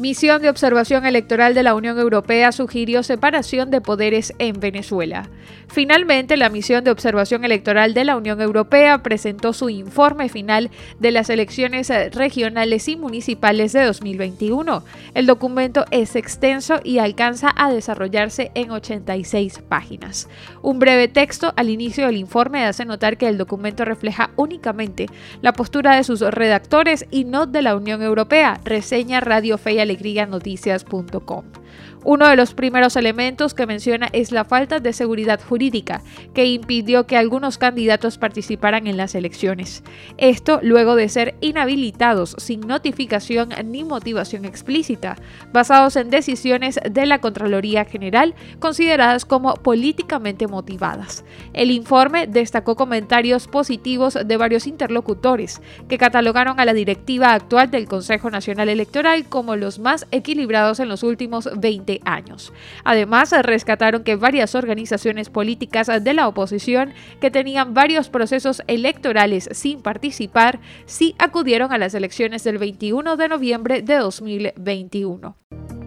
Misión de Observación Electoral de la Unión Europea sugirió separación de poderes en Venezuela. Finalmente, la Misión de Observación Electoral de la Unión Europea presentó su informe final de las elecciones regionales y municipales de 2021. El documento es extenso y alcanza a desarrollarse en 86 páginas. Un breve texto al inicio del informe hace notar que el documento refleja únicamente la postura de sus redactores y no de la Unión Europea, reseña Radio Fe y alegrianoticias.com. Uno de los primeros elementos que menciona es la falta de seguridad jurídica que impidió que algunos candidatos participaran en las elecciones. Esto luego de ser inhabilitados sin notificación ni motivación explícita, basados en decisiones de la Contraloría General consideradas como políticamente motivadas. El informe destacó comentarios positivos de varios interlocutores que catalogaron a la directiva actual del Consejo Nacional Electoral como los más equilibrados en los últimos 20 años. Además, rescataron que varias organizaciones políticas de la oposición que tenían varios procesos electorales sin participar, sí acudieron a las elecciones del 21 de noviembre de 2021.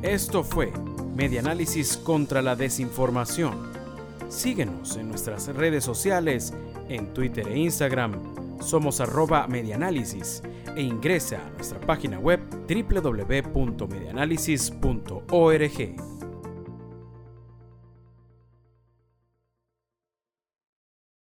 Esto fue Medianálisis contra la Desinformación. Síguenos en nuestras redes sociales, en Twitter e Instagram. Somos arroba medianálisis e ingresa a nuestra página web www.medianálisis.org.